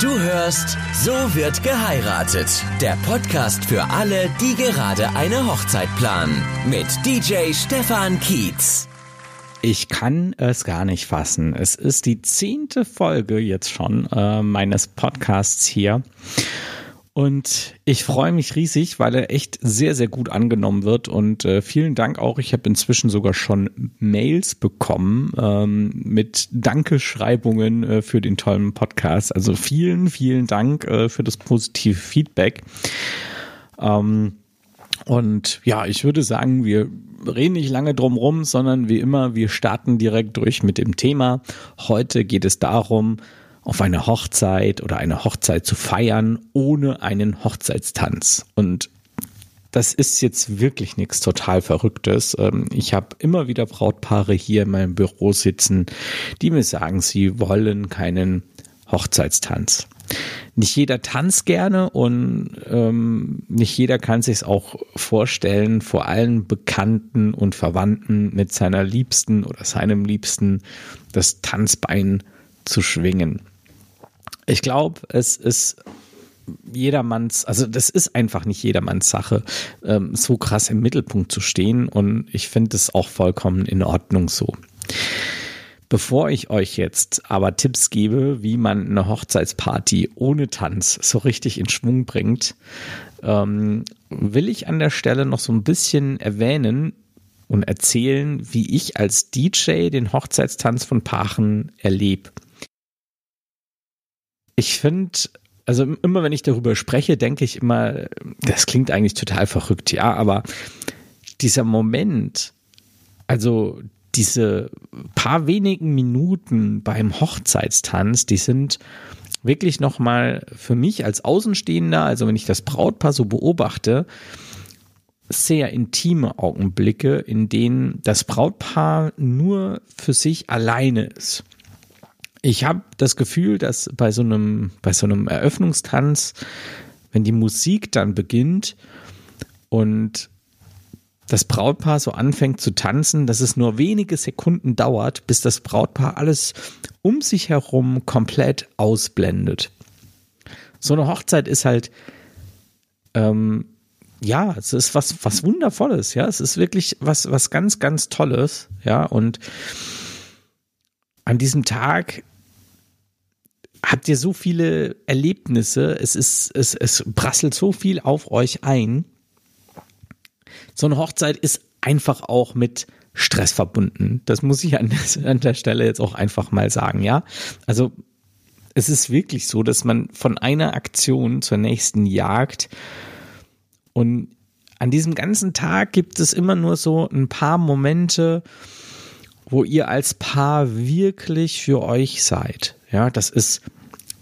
Du hörst So wird geheiratet. Der Podcast für alle, die gerade eine Hochzeit planen. Mit DJ Stefan Kietz. Ich kann es gar nicht fassen. Es ist die zehnte Folge jetzt schon äh, meines Podcasts hier. Und ich freue mich riesig, weil er echt sehr, sehr gut angenommen wird. Und äh, vielen Dank auch. Ich habe inzwischen sogar schon Mails bekommen ähm, mit Dankeschreibungen äh, für den tollen Podcast. Also vielen, vielen Dank äh, für das positive Feedback. Ähm, und ja, ich würde sagen, wir reden nicht lange drum rum, sondern wie immer, wir starten direkt durch mit dem Thema. Heute geht es darum, auf eine Hochzeit oder eine Hochzeit zu feiern ohne einen Hochzeitstanz. Und das ist jetzt wirklich nichts total Verrücktes. Ähm, ich habe immer wieder Brautpaare hier in meinem Büro sitzen, die mir sagen, sie wollen keinen Hochzeitstanz. Nicht jeder tanzt gerne und ähm, nicht jeder kann sich auch vorstellen, vor allen Bekannten und Verwandten mit seiner Liebsten oder seinem Liebsten das Tanzbein zu schwingen. Ich glaube, es ist jedermanns, also das ist einfach nicht jedermanns Sache, ähm, so krass im Mittelpunkt zu stehen und ich finde es auch vollkommen in Ordnung so. Bevor ich euch jetzt aber Tipps gebe, wie man eine Hochzeitsparty ohne Tanz so richtig in Schwung bringt, ähm, will ich an der Stelle noch so ein bisschen erwähnen und erzählen, wie ich als DJ den Hochzeitstanz von Paaren erlebe. Ich finde, also immer wenn ich darüber spreche, denke ich immer, das klingt eigentlich total verrückt, ja, aber dieser Moment, also diese paar wenigen Minuten beim Hochzeitstanz, die sind wirklich nochmal für mich als Außenstehender, also wenn ich das Brautpaar so beobachte, sehr intime Augenblicke, in denen das Brautpaar nur für sich alleine ist ich habe das Gefühl, dass bei so einem, bei so einem Eröffnungstanz, wenn die Musik dann beginnt und das Brautpaar so anfängt zu tanzen, dass es nur wenige Sekunden dauert, bis das Brautpaar alles um sich herum komplett ausblendet. So eine Hochzeit ist halt, ähm, ja, es ist was, was Wundervolles, ja, es ist wirklich was, was ganz, ganz Tolles, ja, und an diesem Tag habt ihr so viele Erlebnisse, es ist, es, es prasselt so viel auf euch ein. So eine Hochzeit ist einfach auch mit Stress verbunden. Das muss ich an, an der Stelle jetzt auch einfach mal sagen, ja. Also es ist wirklich so, dass man von einer Aktion zur nächsten jagt und an diesem ganzen Tag gibt es immer nur so ein paar Momente, wo ihr als Paar wirklich für euch seid. Ja, das ist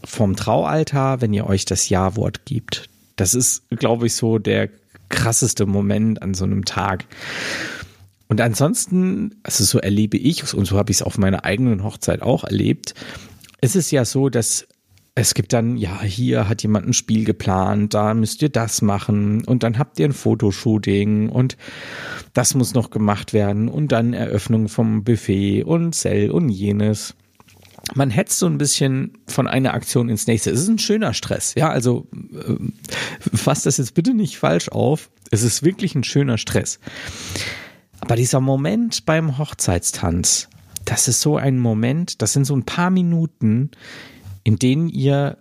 vom Traualtar, wenn ihr euch das Ja-Wort gibt. Das ist, glaube ich, so der krasseste Moment an so einem Tag. Und ansonsten, also so erlebe ich und so habe ich es auf meiner eigenen Hochzeit auch erlebt, ist es ja so, dass es gibt dann, ja, hier hat jemand ein Spiel geplant, da müsst ihr das machen und dann habt ihr ein Fotoshooting und das muss noch gemacht werden und dann Eröffnung vom Buffet und Cell und jenes. Man hetzt so ein bisschen von einer Aktion ins nächste. Es ist ein schöner Stress, ja, also äh, fasst das jetzt bitte nicht falsch auf. Es ist wirklich ein schöner Stress. Aber dieser Moment beim Hochzeitstanz, das ist so ein Moment, das sind so ein paar Minuten, in denen ihr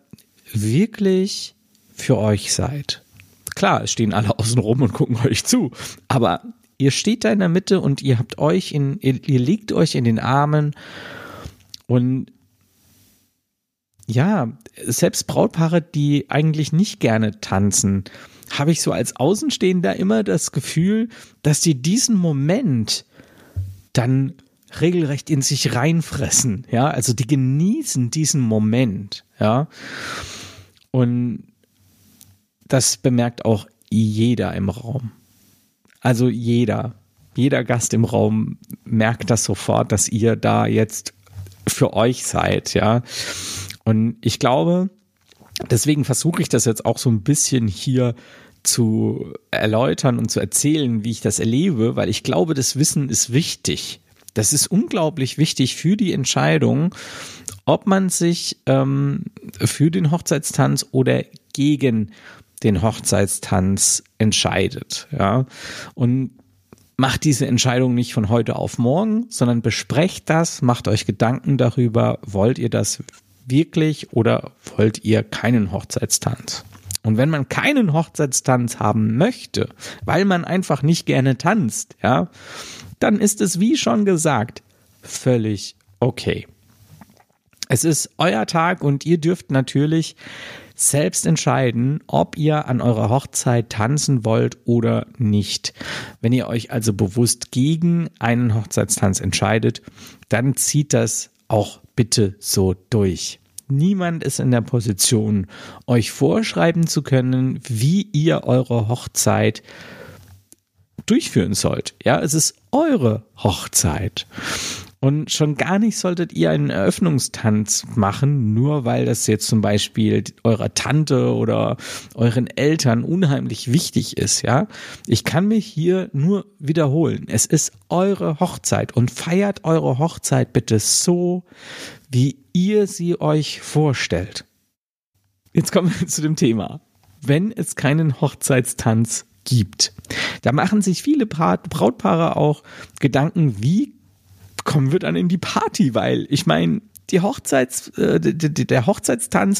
wirklich für euch seid. Klar, es stehen alle außen rum und gucken euch zu, aber ihr steht da in der Mitte und ihr habt euch in, ihr, ihr liegt euch in den Armen und ja, selbst Brautpaare, die eigentlich nicht gerne tanzen, habe ich so als Außenstehender immer das Gefühl, dass die diesen Moment dann regelrecht in sich reinfressen, ja, also die genießen diesen Moment, ja. Und das bemerkt auch jeder im Raum. Also jeder, jeder Gast im Raum merkt das sofort, dass ihr da jetzt für euch seid, ja. Und ich glaube, deswegen versuche ich das jetzt auch so ein bisschen hier zu erläutern und zu erzählen, wie ich das erlebe, weil ich glaube, das Wissen ist wichtig. Das ist unglaublich wichtig für die Entscheidung, ob man sich ähm, für den Hochzeitstanz oder gegen den Hochzeitstanz entscheidet. Ja, und macht diese Entscheidung nicht von heute auf morgen, sondern besprecht das, macht euch Gedanken darüber, wollt ihr das wirklich oder wollt ihr keinen Hochzeitstanz? Und wenn man keinen Hochzeitstanz haben möchte, weil man einfach nicht gerne tanzt, ja, dann ist es, wie schon gesagt, völlig okay. Es ist euer Tag und ihr dürft natürlich selbst entscheiden, ob ihr an eurer Hochzeit tanzen wollt oder nicht. Wenn ihr euch also bewusst gegen einen Hochzeitstanz entscheidet, dann zieht das auch bitte so durch. Niemand ist in der Position, euch vorschreiben zu können, wie ihr eure Hochzeit durchführen sollt. Ja, es ist eure Hochzeit. Und schon gar nicht solltet ihr einen Eröffnungstanz machen, nur weil das jetzt zum Beispiel eurer Tante oder euren Eltern unheimlich wichtig ist, ja. Ich kann mich hier nur wiederholen. Es ist eure Hochzeit und feiert eure Hochzeit bitte so, wie ihr sie euch vorstellt. Jetzt kommen wir zu dem Thema. Wenn es keinen Hochzeitstanz gibt. Da machen sich viele Brautpaare auch Gedanken, wie kommen wir dann in die Party, weil ich meine, die Hochzeits, äh, der Hochzeitstanz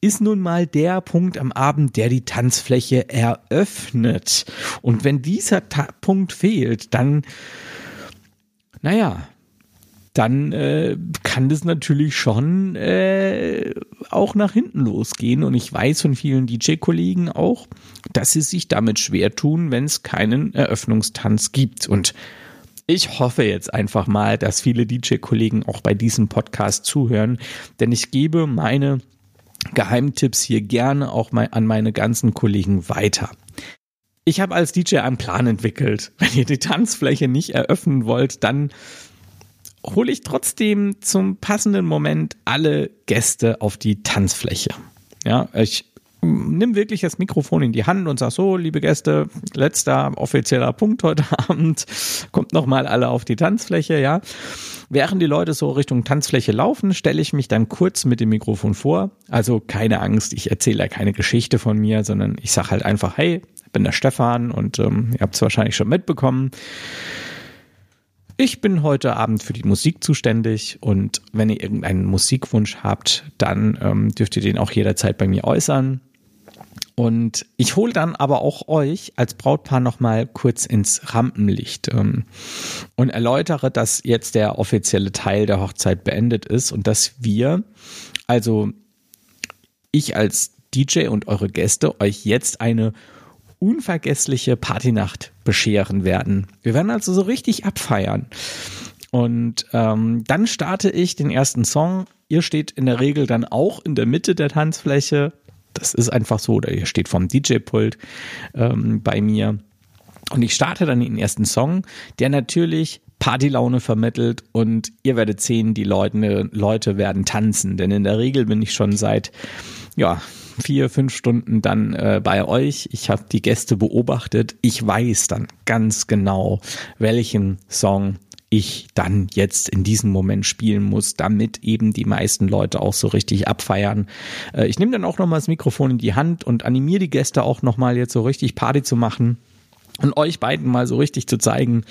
ist nun mal der Punkt am Abend, der die Tanzfläche eröffnet. Und wenn dieser Ta Punkt fehlt, dann, naja, dann äh, kann das natürlich schon äh, auch nach hinten losgehen. Und ich weiß von vielen DJ-Kollegen auch, dass sie sich damit schwer tun, wenn es keinen Eröffnungstanz gibt. Und ich hoffe jetzt einfach mal, dass viele DJ-Kollegen auch bei diesem Podcast zuhören, denn ich gebe meine Geheimtipps hier gerne auch mal an meine ganzen Kollegen weiter. Ich habe als DJ einen Plan entwickelt. Wenn ihr die Tanzfläche nicht eröffnen wollt, dann hole ich trotzdem zum passenden Moment alle Gäste auf die Tanzfläche. Ja, ich nimm wirklich das Mikrofon in die Hand und sag so, liebe Gäste, letzter offizieller Punkt heute Abend, kommt nochmal alle auf die Tanzfläche, ja. Während die Leute so Richtung Tanzfläche laufen, stelle ich mich dann kurz mit dem Mikrofon vor. Also keine Angst, ich erzähle ja keine Geschichte von mir, sondern ich sage halt einfach, hey, bin der Stefan und ähm, ihr habt es wahrscheinlich schon mitbekommen. Ich bin heute Abend für die Musik zuständig und wenn ihr irgendeinen Musikwunsch habt, dann ähm, dürft ihr den auch jederzeit bei mir äußern. Und ich hole dann aber auch euch als Brautpaar nochmal kurz ins Rampenlicht ähm, und erläutere, dass jetzt der offizielle Teil der Hochzeit beendet ist und dass wir, also ich als DJ und eure Gäste, euch jetzt eine unvergessliche Partynacht bescheren werden. Wir werden also so richtig abfeiern. Und ähm, dann starte ich den ersten Song. Ihr steht in der Regel dann auch in der Mitte der Tanzfläche. Das ist einfach so. Oder ihr steht vom DJ-Pult ähm, bei mir. Und ich starte dann den ersten Song, der natürlich Partylaune vermittelt und ihr werdet sehen, die Leute, Leute werden tanzen. Denn in der Regel bin ich schon seit ja, vier, fünf Stunden dann äh, bei euch. Ich habe die Gäste beobachtet. Ich weiß dann ganz genau, welchen Song ich dann jetzt in diesem Moment spielen muss, damit eben die meisten Leute auch so richtig abfeiern. Äh, ich nehme dann auch nochmal das Mikrofon in die Hand und animiere die Gäste auch nochmal jetzt so richtig Party zu machen und euch beiden mal so richtig zu zeigen,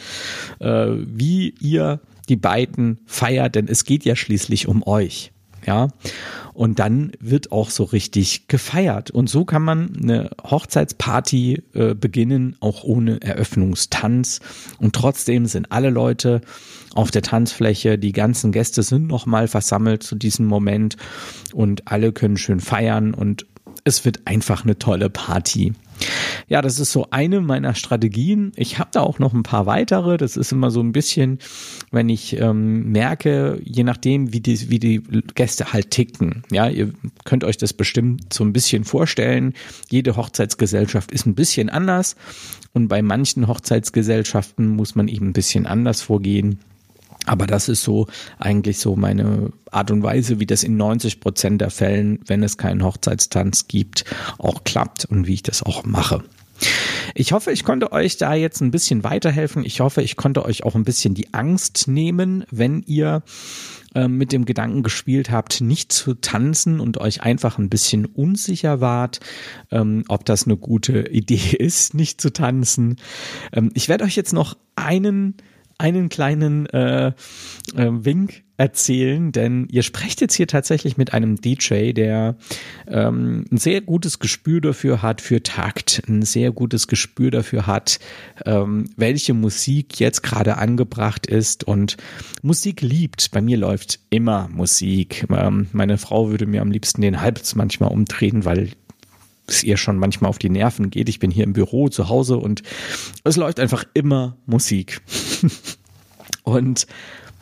äh, wie ihr die beiden feiert, denn es geht ja schließlich um euch. Ja, und dann wird auch so richtig gefeiert. Und so kann man eine Hochzeitsparty äh, beginnen, auch ohne Eröffnungstanz. Und trotzdem sind alle Leute auf der Tanzfläche, die ganzen Gäste sind nochmal versammelt zu diesem Moment und alle können schön feiern und es wird einfach eine tolle Party. Ja, das ist so eine meiner Strategien. Ich habe da auch noch ein paar weitere. Das ist immer so ein bisschen, wenn ich ähm, merke, je nachdem, wie die, wie die Gäste halt ticken. Ja, ihr könnt euch das bestimmt so ein bisschen vorstellen. Jede Hochzeitsgesellschaft ist ein bisschen anders. Und bei manchen Hochzeitsgesellschaften muss man eben ein bisschen anders vorgehen. Aber das ist so eigentlich so meine Art und Weise, wie das in 90 Prozent der Fällen, wenn es keinen Hochzeitstanz gibt, auch klappt und wie ich das auch mache. Ich hoffe, ich konnte euch da jetzt ein bisschen weiterhelfen. Ich hoffe, ich konnte euch auch ein bisschen die Angst nehmen, wenn ihr äh, mit dem Gedanken gespielt habt, nicht zu tanzen und euch einfach ein bisschen unsicher wart, ähm, ob das eine gute Idee ist, nicht zu tanzen. Ähm, ich werde euch jetzt noch einen einen kleinen äh, äh, Wink erzählen, denn ihr sprecht jetzt hier tatsächlich mit einem DJ, der ähm, ein sehr gutes Gespür dafür hat, für Takt, ein sehr gutes Gespür dafür hat, ähm, welche Musik jetzt gerade angebracht ist und Musik liebt. Bei mir läuft immer Musik. Ähm, meine Frau würde mir am liebsten den Hals manchmal umdrehen, weil es ihr schon manchmal auf die Nerven geht. Ich bin hier im Büro zu Hause und es läuft einfach immer Musik. und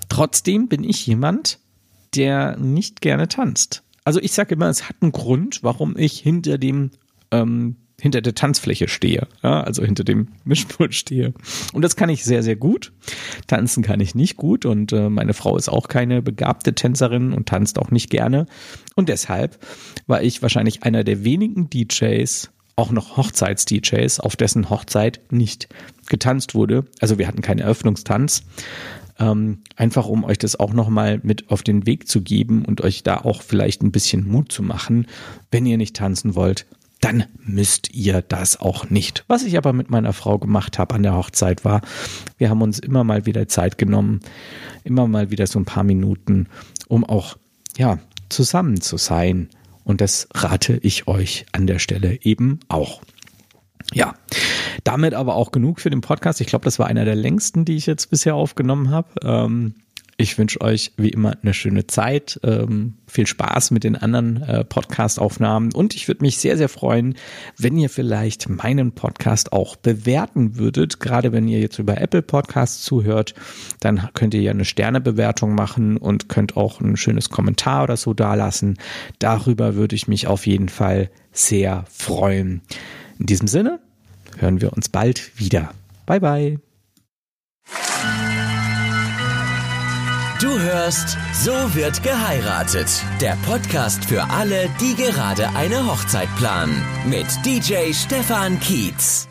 trotzdem bin ich jemand, der nicht gerne tanzt. Also ich sage immer, es hat einen Grund, warum ich hinter dem ähm, hinter der Tanzfläche stehe, ja, also hinter dem Mischpult stehe. Und das kann ich sehr, sehr gut. Tanzen kann ich nicht gut und äh, meine Frau ist auch keine begabte Tänzerin und tanzt auch nicht gerne. Und deshalb war ich wahrscheinlich einer der wenigen DJs, auch noch Hochzeits-DJs, auf dessen Hochzeit nicht getanzt wurde. Also wir hatten keinen Eröffnungstanz. Ähm, einfach um euch das auch nochmal mit auf den Weg zu geben und euch da auch vielleicht ein bisschen Mut zu machen. Wenn ihr nicht tanzen wollt, dann müsst ihr das auch nicht. Was ich aber mit meiner Frau gemacht habe an der Hochzeit war, wir haben uns immer mal wieder Zeit genommen, immer mal wieder so ein paar Minuten, um auch, ja, zusammen zu sein. Und das rate ich euch an der Stelle eben auch. Ja, damit aber auch genug für den Podcast. Ich glaube, das war einer der längsten, die ich jetzt bisher aufgenommen habe. Ähm, ich wünsche euch wie immer eine schöne Zeit, ähm, viel Spaß mit den anderen äh, Podcast-Aufnahmen und ich würde mich sehr, sehr freuen, wenn ihr vielleicht meinen Podcast auch bewerten würdet. Gerade wenn ihr jetzt über Apple Podcasts zuhört, dann könnt ihr ja eine Sternebewertung machen und könnt auch ein schönes Kommentar oder so dalassen. Darüber würde ich mich auf jeden Fall sehr freuen. In diesem Sinne hören wir uns bald wieder. Bye bye. Du hörst So wird geheiratet. Der Podcast für alle, die gerade eine Hochzeit planen. Mit DJ Stefan Kietz.